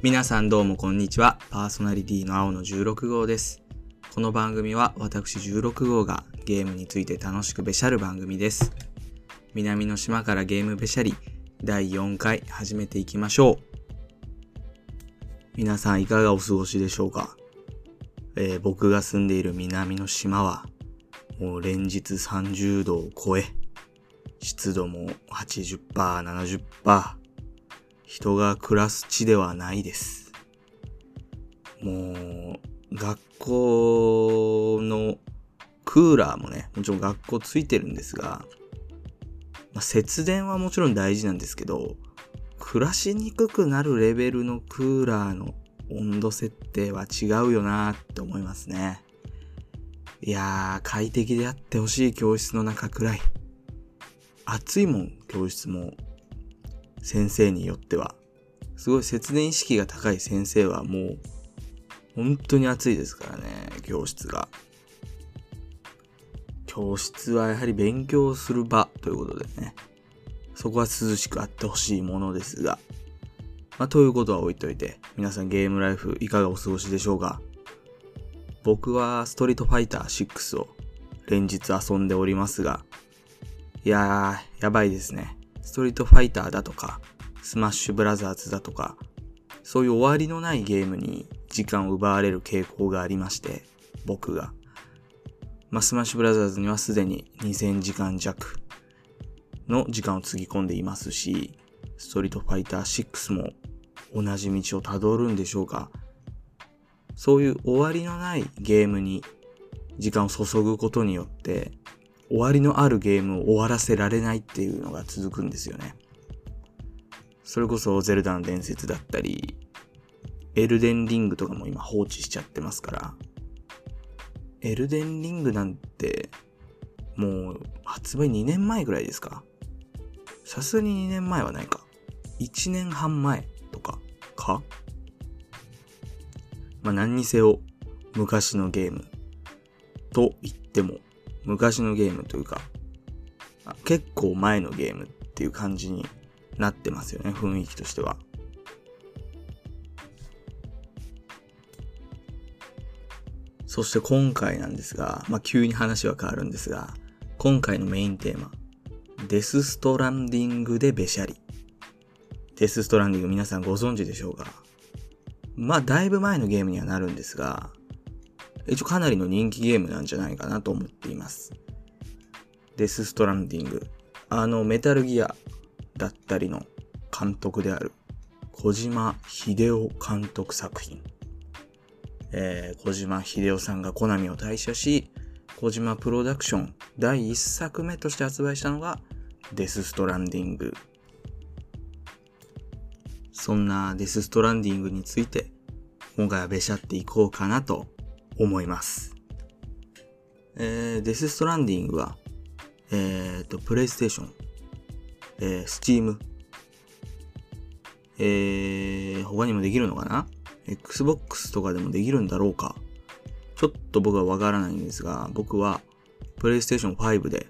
皆さんどうもこんにちは。パーソナリティの青の16号です。この番組は私16号がゲームについて楽しくべしゃる番組です。南の島からゲームべしゃり第4回始めていきましょう。皆さんいかがお過ごしでしょうか、えー僕が住んでいる南の島はもう連日30度を超え、湿度も80%、70%、人が暮らす地ではないです。もう、学校のクーラーもね、もちろん学校ついてるんですが、まあ、節電はもちろん大事なんですけど、暮らしにくくなるレベルのクーラーの温度設定は違うよなって思いますね。いやー、快適であってほしい教室の中くらい。暑いもん、教室も。先生によっては。すごい節電意識が高い先生はもう、本当に暑いですからね、教室が。教室はやはり勉強する場ということでね。そこは涼しくあってほしいものですが。まあ、ということは置いといて、皆さんゲームライフいかがお過ごしでしょうか？僕はストリートファイター6を連日遊んでおりますが、いやー、やばいですね。ストリートファイターだとか、スマッシュブラザーズだとか、そういう終わりのないゲームに時間を奪われる傾向がありまして、僕が。まあ、スマッシュブラザーズにはすでに2000時間弱の時間をつぎ込んでいますし、ストリートファイター6も同じ道をたどるんでしょうか。そういう終わりのないゲームに時間を注ぐことによって、終わりのあるゲームを終わらせられないっていうのが続くんですよね。それこそゼルダの伝説だったり、エルデンリングとかも今放置しちゃってますから、エルデンリングなんて、もう発売2年前ぐらいですか？さすがに2年前はないか。1年半前とかか？まあ何にせよ昔のゲームと言っても昔のゲームというか結構前のゲームっていう感じになってますよね雰囲気としては。そして今回なんですが、まあ、急に話は変わるんですが今回のメインテーマデスストランディングでべしゃり。デスストランディング皆さんご存知でしょうか？まあ、だいぶ前のゲームにはなるんですが、一応かなりの人気ゲームなんじゃないかなと思っています。デス・ストランディング。あの、メタルギアだったりの監督である小島秀夫監督作品。えー、小島秀夫さんがコナミを退社し、小島プロダクション第1作目として発売したのがデス・ストランディングそんなデスストランディングについて、今回はべしゃっていこうかなと思います。えー、デスストランディングは、えーと、プレイステーション、えー、スチーム、えー、他にもできるのかな ?Xbox とかでもできるんだろうか？ちょっと僕はわからないんですが、僕は、プレイステーション5で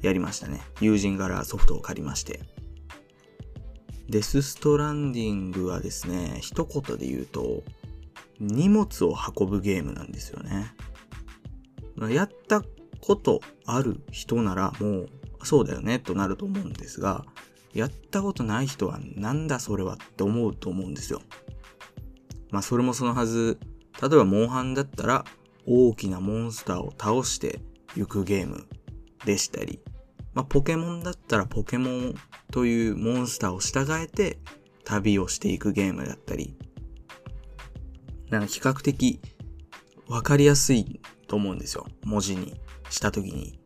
やりましたね。友人からソフトを借りまして。デスストランディングはですね、一言で言うと、荷物を運ぶゲームなんですよね。やったことある人ならもう、そうだよねとなると思うんですが、やったことない人はなんだそれはって思うと思うんですよ。まあそれもそのはず、例えばモンハンだったら大きなモンスターを倒して行くゲームでしたり、まあ、ポケモンだったらポケモンというモンスターを従えて旅をしていくゲームだったり、なんか比較的わかりやすいと思うんですよ。文字にしたときに。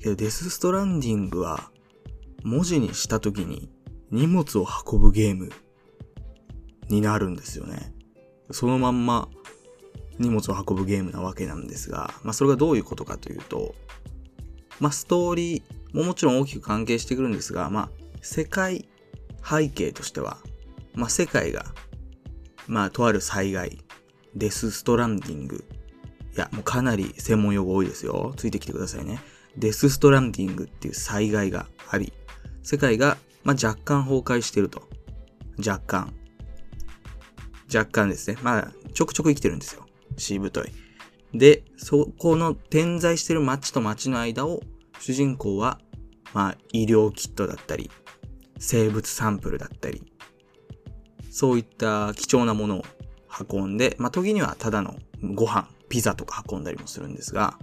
けどデスストランディングは文字にしたときに荷物を運ぶゲームになるんですよね。そのまんま荷物を運ぶゲームなわけなんですが、まあそれがどういうことかというと、まあ、ストーリーももちろん大きく関係してくるんですが、まあ、世界背景としては、まあ、世界が、まあ、とある災害、デスストランディング。いや、もうかなり専門用語多いですよ。ついてきてくださいね。デスストランディングっていう災害があり、世界が、まあ、若干崩壊してると。若干。若干ですね。まあ、ちょくちょく生きてるんですよ。しぶとい。で、そこの点在してる街と街の間を、主人公は、まあ、医療キットだったり、生物サンプルだったり、そういった貴重なものを運んで、まあ、時にはただのご飯、ピザとか運んだりもするんですが、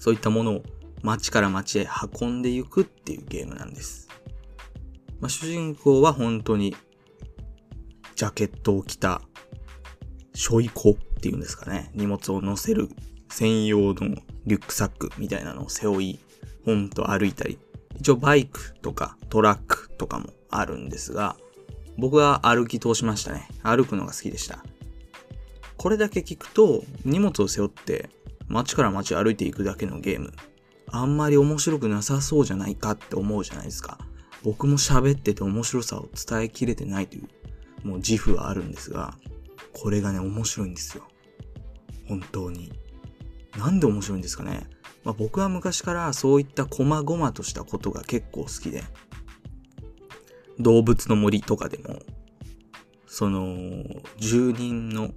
そういったものを街から街へ運んでいくっていうゲームなんです。まあ、主人公は本当に、ジャケットを着た、ショイコっていうんですかね。荷物を乗せる専用のリュックサックみたいなのを背負い、ほんと歩いたり。一応バイクとかトラックとかもあるんですが、僕は歩き通しましたね。歩くのが好きでした。これだけ聞くと、荷物を背負って街から街歩いていくだけのゲーム、あんまり面白くなさそうじゃないかって思うじゃないですか。僕も喋ってて面白さを伝えきれてないという、もう自負はあるんですが、これがね、面白いんですよ。本当に。なんで面白いんですかね。まあ、僕は昔からそういった細々としたことが結構好きで、動物の森とかでも、その、住人の、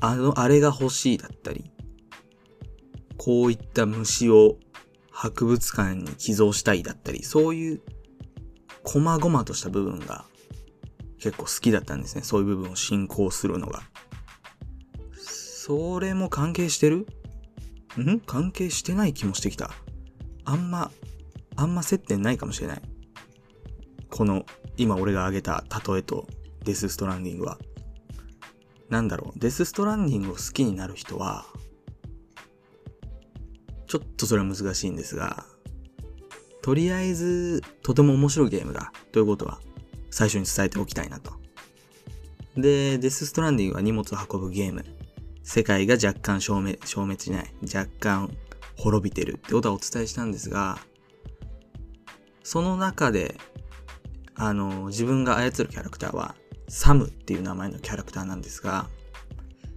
あの、あれが欲しいだったり、こういった虫を博物館に寄贈したいだったり、そういう細々とした部分が結構好きだったんですね。そういう部分を進行するのが。それも関係してる？ん？関係してない気もしてきた。あんま、あんま接点ないかもしれない。この、今俺が挙げた例えとデスストランディングは。なんだろう、デスストランディングを好きになる人は、ちょっとそれは難しいんですが、とりあえず、とても面白いゲームだ。ということは、最初に伝えておきたいなと。で、デスストランディングは荷物を運ぶゲーム。世界が若干消滅、消滅しない。若干滅びてるってことはお伝えしたんですが、その中で、あの、自分が操るキャラクターは、サムっていう名前のキャラクターなんですが、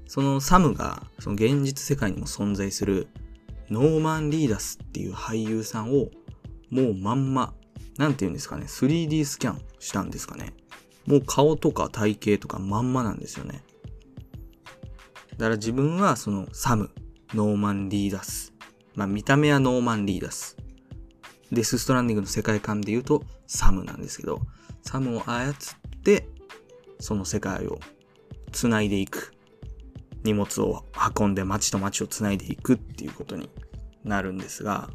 そのサムが、その現実世界にも存在する、ノーマン・リーダスっていう俳優さんをもうまんま、なんて言うんですかね、3D スキャンしたんですかね。もう顔とか体型とかまんまなんですよね。だから自分はそのサム、ノーマン・リーダス。まあ見た目はノーマン・リーダス。デス・ストランディングの世界観で言うとサムなんですけど、サムを操って、その世界を繋いでいく。荷物を運んで街と街を繋いでいくっていうことになるんですが、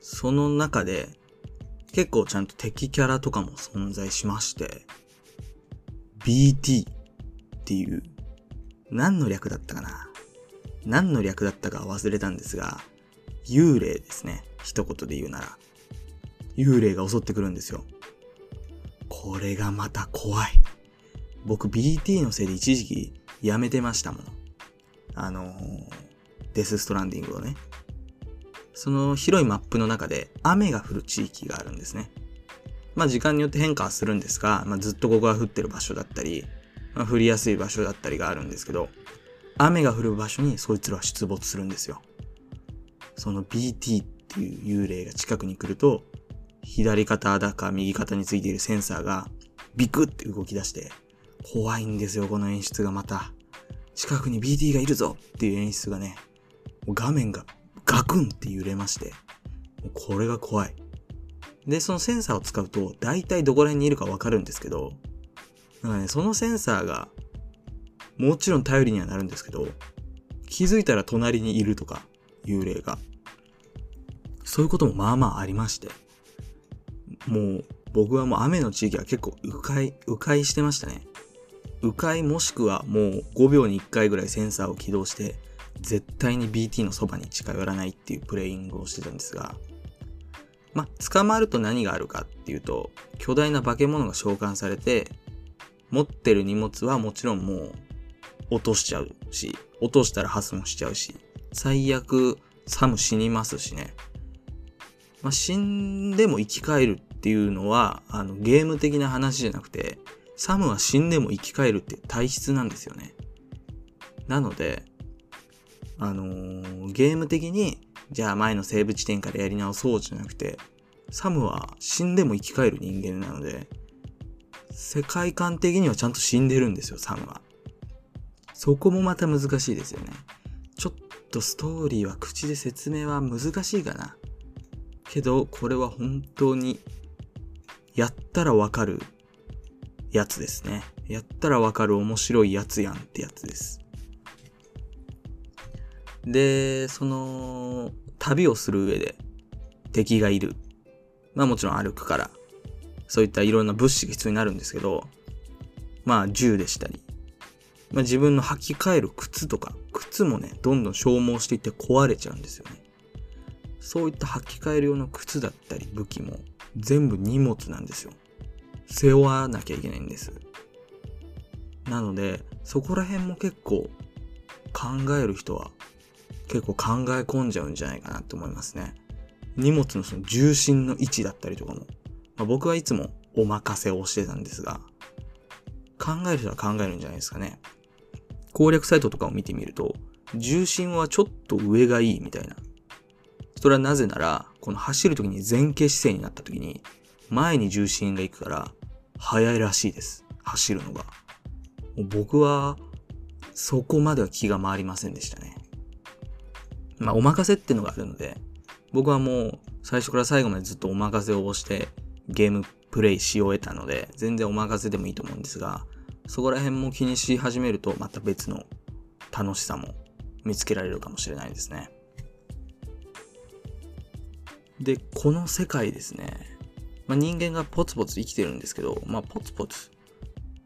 その中で結構ちゃんと敵キャラとかも存在しまして、BT っていう、何の略だったかな？何の略だったか忘れたんですが、幽霊ですね。一言で言うなら。幽霊が襲ってくるんですよ。これがまた怖い。僕 BT のせいで一時期やめてましたもん。あの、デスストランディングをね。その広いマップの中で雨が降る地域があるんですね。まあ時間によって変化はするんですが、まあ、ずっとここが降ってる場所だったり、まあ、降りやすい場所だったりがあるんですけど、雨が降る場所にそいつらは出没するんですよ。その BT っていう幽霊が近くに来ると、左肩だか右肩についているセンサーがビクって動き出して、怖いんですよ、この演出がまた。近くに BT がいるぞっていう演出がね、画面がガクンって揺れまして、これが怖い。で、そのセンサーを使うと、大体どこら辺にいるかわかるんですけど、なんかね、そのセンサーが、もちろん頼りにはなるんですけど、気づいたら隣にいるとか、幽霊が。そういうこともまあまあありまして。もう、僕はもう雨の地域は結構迂回、迂回してましたね。迂回もしくはもう5秒に1回ぐらいセンサーを起動して、絶対に BT のそばに近寄らないっていうプレイングをしてたんですが、まあ、捕まると何があるかっていうと、巨大な化け物が召喚されて、持ってる荷物はもちろんもう落としちゃうし、落としたら破損しちゃうし、最悪サム死にますしね。まあ、死んでも生き返るっていうのは、あの、ゲーム的な話じゃなくて、サムは死んでも生き返るって体質なんですよね。なので、あのー、ゲーム的に、じゃあ前のセーブ地点からやり直そうじゃなくて、サムは死んでも生き返る人間なので、世界観的にはちゃんと死んでるんですよ、サムは。そこもまた難しいですよね。っとストーリーは口で説明は難しいかな。けど、これは本当に、やったらわかるやつですね。やったらわかる面白いやつやんってやつです。で、その、旅をする上で敵がいる。まあもちろん歩くから、そういったいろんな物資が必要になるんですけど、まあ銃でしたり、まあ自分の履き替える靴とか、靴もね、どんどん消耗していって壊れちゃうんですよね。そういった履き替える用の靴だったり武器も全部荷物なんですよ。背負わなきゃいけないんです。なので、そこら辺も結構考える人は結構考え込んじゃうんじゃないかなって思いますね。荷物のその重心の位置だったりとかも、まあ、僕はいつもお任せをしてたんですが、考える人は考えるんじゃないですかね。攻略サイトとかを見てみると、重心はちょっと上がいいみたいな。それはなぜなら、この走るときに前傾姿勢になったときに、前に重心が行くから、速いらしいです。走るのが。僕は、そこまでは気が回りませんでしたね。まあ、お任せってのがあるので、僕はもう最初から最後までずっとお任せをしてゲームプレイし終えたので、全然お任せでもいいと思うんですが、そこら辺も気にし始めるとまた別の楽しさも見つけられるかもしれないですね。で、この世界ですね。まあ、人間がポツポツ生きてるんですけど、まあ、ポツポツ。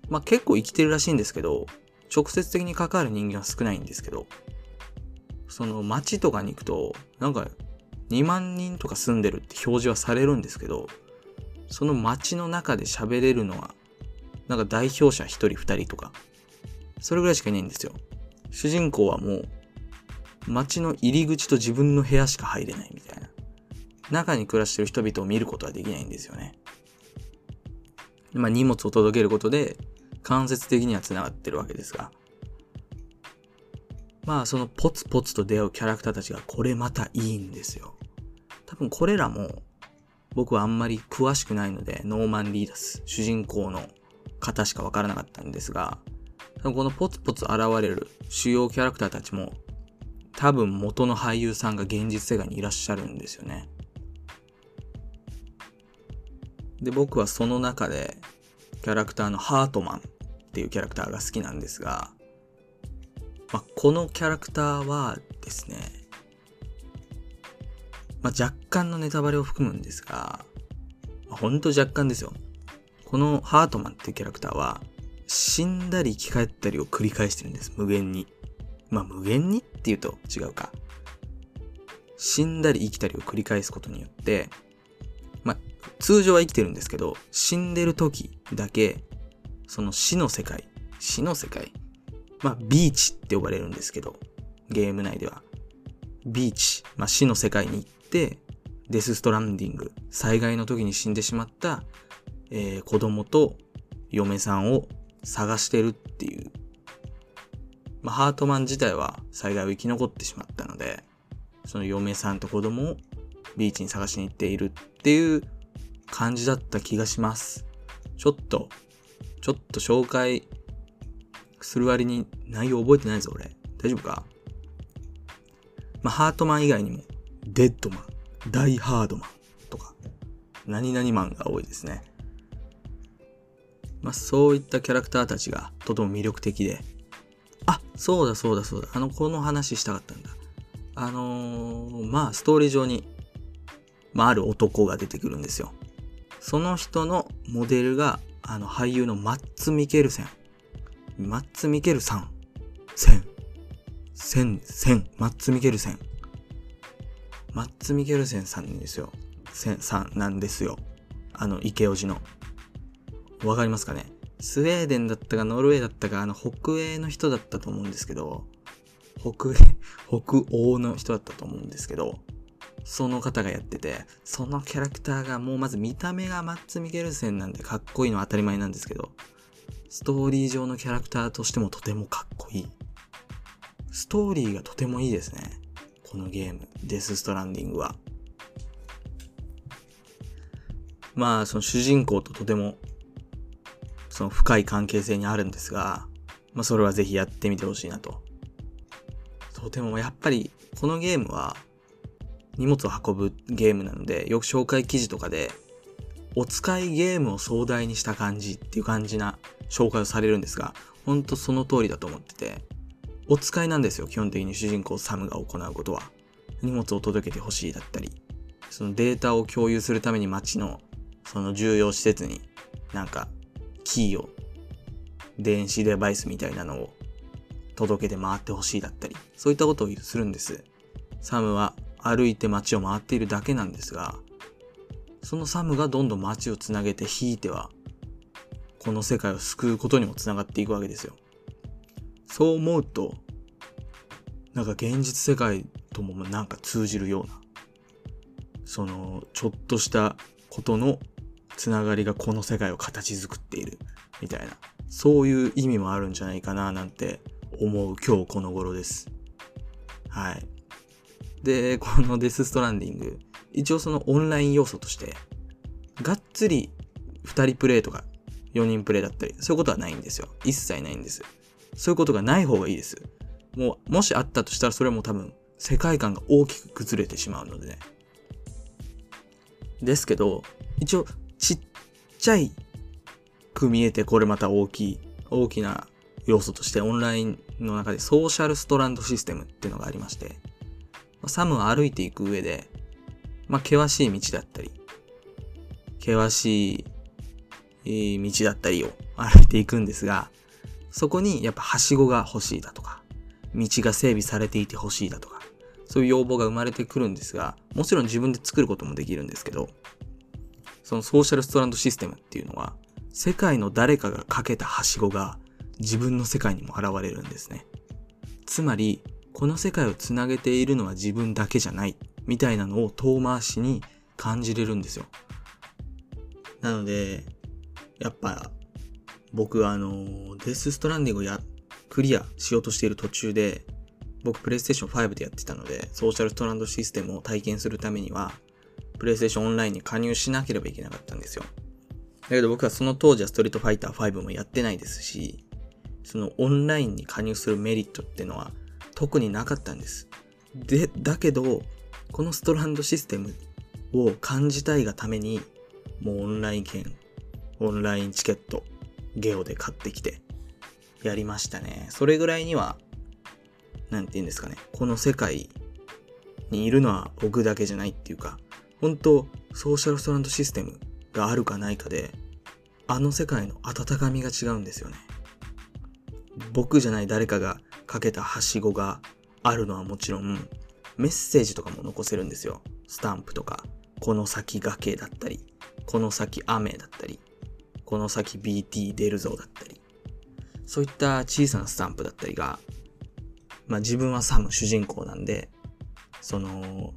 まあ、結構生きてるらしいんですけど、直接的に関わる人間は少ないんですけど、その街とかに行くと、なんか2万人とか住んでるって表示はされるんですけど、その街の中で喋れるのは、なんか代表者1人2人とか、それぐらいしかいないんですよ。主人公はもう、街の入り口と自分の部屋しか入れないみたいな。中に暮らしてる人々を見ることはできないんですよね。まあ荷物を届けることで間接的には繋がってるわけですが。まあそのポツポツと出会うキャラクターたちがこれまたいいんですよ。多分これらも僕はあんまり詳しくないのでノーマン・リーダス、主人公の方しかわからなかったんですが、このポツポツ現れる主要キャラクターたちも多分元の俳優さんが現実世界にいらっしゃるんですよね。で、僕はその中で、キャラクターのハートマンっていうキャラクターが好きなんですが、まあ、このキャラクターはですね、まあ、若干のネタバレを含むんですが、まあ、ほんと若干ですよ。このハートマンっていうキャラクターは、死んだり生き返ったりを繰り返してるんです。無限に。まあ無限に？って言うと違うか。死んだり生きたりを繰り返すことによってま、通常は生きてるんですけど、死んでる時だけ、その死の世界、死の世界、まあ、ビーチって呼ばれるんですけど、ゲーム内では。ビーチ、まあ、死の世界に行って、デスストランディング、災害の時に死んでしまった、えー、子供と嫁さんを探してるっていう。まあ、ハートマン自体は災害を生き残ってしまったので、その嫁さんと子供をビーチに探しに行っているっていう感じだった気がします。ちょっと、ちょっと紹介する割に内容覚えてないぞ、俺。大丈夫か？まあ、ハートマン以外にも、デッドマン、ダイハードマンとか、何々マンが多いですね。まあ、そういったキャラクターたちがとても魅力的で、あ、そうだそうだそうだ、あの、この話したかったんだ。あのー、まあ、ストーリー上に、まあ、ある男が出てくるんですよ。その人のモデルが、あの、俳優のマッツ・ミケルセン。マッツ・ミケルさん。セン。セン、セン。マッツ・ミケルセン。マッツ・ミケルセンさんですよ。センさんなんですよ。あの、池オジの。わかりますかね？スウェーデンだったかノルウェーだったか、あの、北欧の人だったと思うんですけど、北、北欧の人だったと思うんですけど、その方がやってて、そのキャラクターがもうまず見た目がマッツ・ミケルセンなんでかっこいいのは当たり前なんですけど、ストーリー上のキャラクターとしてもとてもかっこいい。ストーリーがとてもいいですね。このゲーム、デス・ストランディングは。まあ、その主人公ととてもその深い関係性にあるんですが、まあそれはぜひやってみてほしいなと。とてもやっぱりこのゲームは荷物を運ぶゲームなので、よく紹介記事とかで、お使いゲームを壮大にした感じっていう感じな紹介をされるんですが、ほんとその通りだと思ってて、お使いなんですよ、基本的に主人公サムが行うことは。荷物を届けてほしいだったり、そのデータを共有するために街のその重要施設になんかキーを電子デバイスみたいなのを届けて回ってほしいだったり、そういったことをするんです。サムは歩いて街を回っているだけなんですが、そのサムがどんどん街をつなげて引いては、この世界を救うことにもつながっていくわけですよ。そう思うと、なんか現実世界ともなんか通じるような、その、ちょっとしたことのつながりがこの世界を形作っている、みたいな、そういう意味もあるんじゃないかな、なんて思う今日この頃です。はい。で、このデスストランディング、一応そのオンライン要素として、がっつり2人プレイとか4人プレイだったり、そういうことはないんですよ。一切ないんです。そういうことがない方がいいです。もう、もしあったとしたらそれも多分、世界観が大きく崩れてしまうのでね。ですけど、一応、ちっちゃいく見えて、これまた大きい、大きな要素としてオンラインの中でソーシャルストランドシステムっていうのがありまして、サムは歩いていく上で、まあ、険しい道だったり、険しい道だったりを 歩いていくんですが、そこにやっぱはしごが欲しいだとか、道が整備されていて欲しいだとか、そういう要望が生まれてくるんですが、もちろん自分で作ることもできるんですけど、そのソーシャルストランドシステムっていうのは、世界の誰かがかけたはしごが自分の世界にも現れるんですね。つまり、この世界をつなげているのは自分だけじゃない、みたいなのを遠回しに感じれるんですよ。なので、やっぱ、僕あの、デスストランディングをや、クリアしようとしている途中で、僕プレイステーション5でやってたので、ソーシャルストランドシステムを体験するためには、プレイステーションオンラインに加入しなければいけなかったんですよ。だけど僕はその当時はストリートファイター5もやってないですし、そのオンラインに加入するメリットってのは特になかったんです。で、だけど、このストランドシステムを感じたいがために、もうオンライン券、オンラインチケット、ゲオで買ってきて、やりましたね。それぐらいには、なんて言うんですかね。この世界にいるのは僕だけじゃないっていうか、本当ソーシャルストランドシステムがあるかないかで、あの世界の温かみが違うんですよね。僕じゃない誰かがかけたはしごがあるのはもちろん、メッセージとかも残せるんですよ。スタンプとか、この先崖だったり、この先雨だったり、この先 BT 出るぞだったり、そういった小さなスタンプだったりが、まあ自分はサム主人公なんで、その、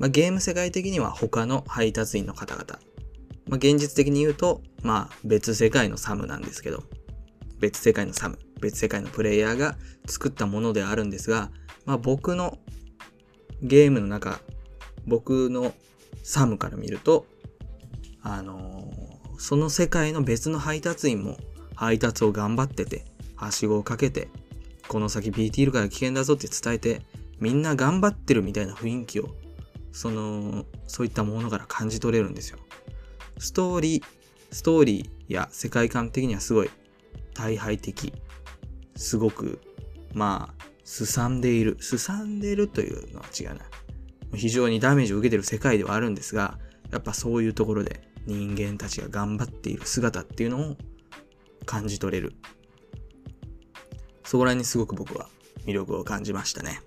まあゲーム世界的には他の配達員の方々、まあ現実的に言うと、まあ別世界のサムなんですけど、別世界のサム。別世界のプレイヤーが作ったものであるんですが、まあ僕のゲームの中、僕のサムから見ると、あのー、その世界の別の配達員も配達を頑張ってて、はしごをかけて、この先 BT いるから危険だぞって伝えて、みんな頑張ってるみたいな雰囲気を、その、そういったものから感じ取れるんですよ。ストーリー、ストーリーや世界観的にはすごい大敗的すごく、まあ、すさんでいる。すさんでいるというのは違うな。非常にダメージを受けてる世界ではあるんですが、やっぱそういうところで人間たちが頑張っている姿っていうのを感じ取れる。そこら辺にすごく僕は魅力を感じましたね。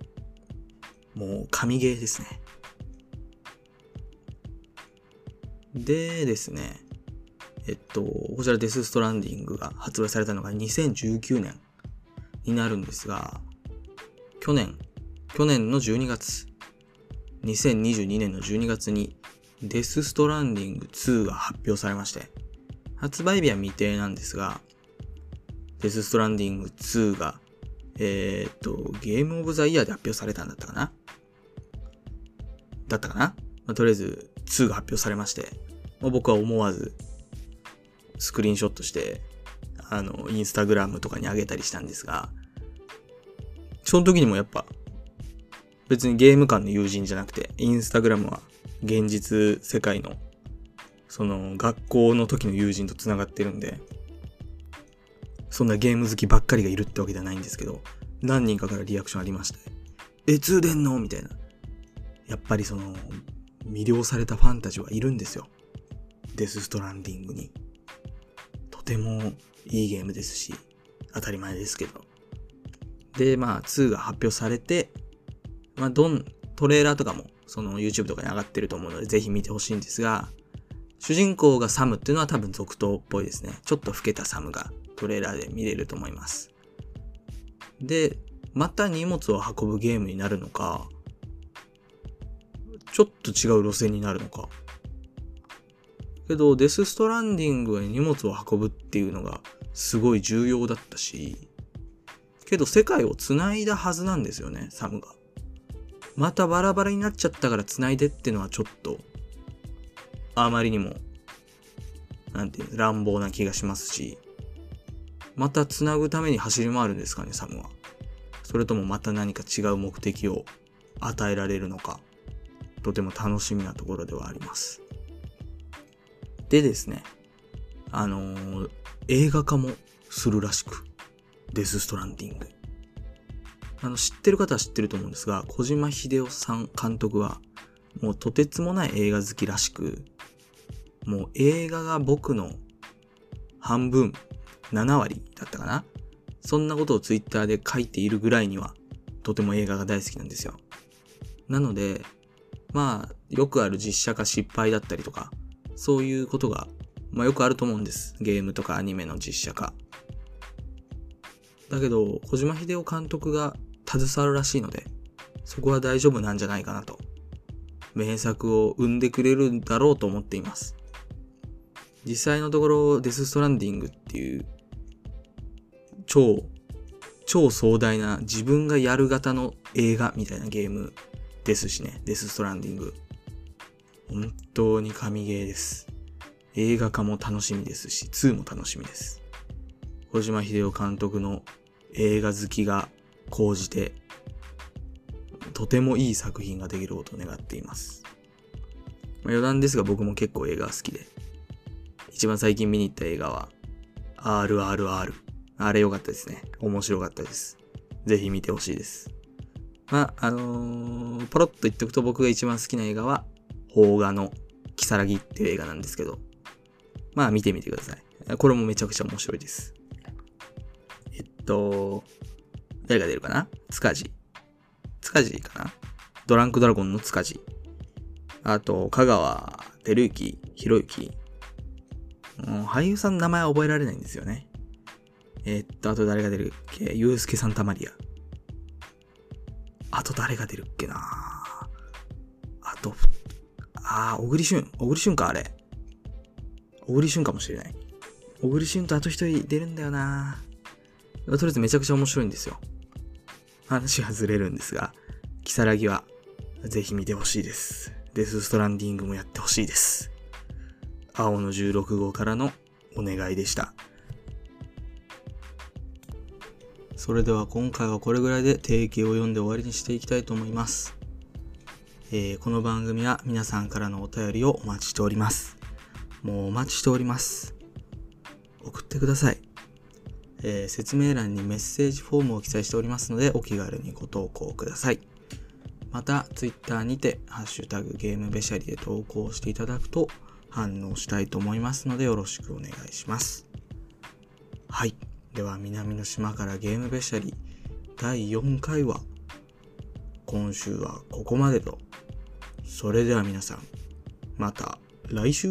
もう神ゲーですね。でですね、えっと、こちらデスストランディングが発売されたのが2019年になるんですが、去年、去年の12月、2022年の12月にデスストランディング2が発表されまして、発売日は未定なんですが、デスストランディング2が、えー、っと、ゲームオブザイヤーで発表されたんだったかな？だったかな、まあ、とりあえず2が発表されまして、まあ、僕は思わずスクリーンショットしてあの、インスタグラムとかに上げたりしたんですが、その時にもやっぱ、別にゲーム間の友人じゃなくて、インスタグラムは現実世界の、その学校の時の友人と繋がってるんで、そんなゲーム好きばっかりがいるってわけではないんですけど、何人かからリアクションありまして、え、通電の？みたいな。やっぱりその、魅了されたファンたちはいるんですよ。デスストランディングに。とてもいいゲームですし、当たり前ですけど。で、まあ、2が発表されて、まあ、どん、トレーラーとかも、その YouTube とかに上がってると思うので、ぜひ見てほしいんですが、主人公がサムっていうのは多分続投っぽいですね。ちょっと老けたサムがトレーラーで見れると思います。で、また荷物を運ぶゲームになるのか、ちょっと違う路線になるのか。けど、デスストランディングに荷物を運ぶっていうのがすごい重要だったし、けど世界を繋いだはずなんですよね、サムが。またバラバラになっちゃったから繋いでってのはちょっと、あまりにも、なんていう、乱暴な気がしますし、また繋ぐために走り回るんですかね、サムは。それともまた何か違う目的を与えられるのか、とても楽しみなところではあります。でですね、あのー、映画化もするらしく、デス・ストランディング。あの、知ってる方は知ってると思うんですが、小島秀夫さん監督は、もうとてつもない映画好きらしく、もう映画が僕の半分、7割だったかなそんなことをツイッターで書いているぐらいには、とても映画が大好きなんですよ。なので、まあ、よくある実写化失敗だったりとか、そういうことが、まあよくあると思うんです。ゲームとかアニメの実写化。だけど、小島秀夫監督が携わるらしいので、そこは大丈夫なんじゃないかなと。名作を生んでくれるんだろうと思っています。実際のところ、デス・ストランディングっていう、超、超壮大な自分がやる型の映画みたいなゲームですしね、デス・ストランディング。本当に神ゲーです。映画化も楽しみですし、2も楽しみです。小島秀夫監督の映画好きが講じて、とてもいい作品ができることを願っています。まあ、余談ですが僕も結構映画好きで、一番最近見に行った映画は、RRR。あれ良かったですね。面白かったです。ぜひ見てほしいです。まあ、あのー、ポロッと言っておくと僕が一番好きな映画は、邦画のキサラギっていう映画なんですけど、まあ見てみてください。これもめちゃくちゃ面白いです。えっと、誰が出るかな？塚地。塚地かな？ドランクドラゴンの塚地。あと、香川照之、博之。俳優さんの名前は覚えられないんですよね。えっと、あと誰が出るっけ？ユースケ・サンタマリア。あと誰が出るっけな？あと、あー、小栗旬。小栗旬か、あれ。小栗旬かもしれない。小栗旬とあと一人出るんだよなとりあえずめちゃくちゃ面白いんですよ。話はずれるんですが、キサラギはぜひ見てほしいです。デスストランディングもやってほしいです。青の16号からのお願いでした。それでは今回はこれぐらいで定型を読んで終わりにしていきたいと思います。えー、この番組は皆さんからのお便りをお待ちしております。もうお待ちしております。送ってください。えー、説明欄にメッセージフォームを記載しておりますので、お気軽にご投稿ください。また、Twitter にて、ハッシュタグゲームべしゃりで投稿していただくと反応したいと思いますので、よろしくお願いします。はい。では、南の島からゲームべしゃり第4回は、今週はここまでと。それでは皆さん、また来週。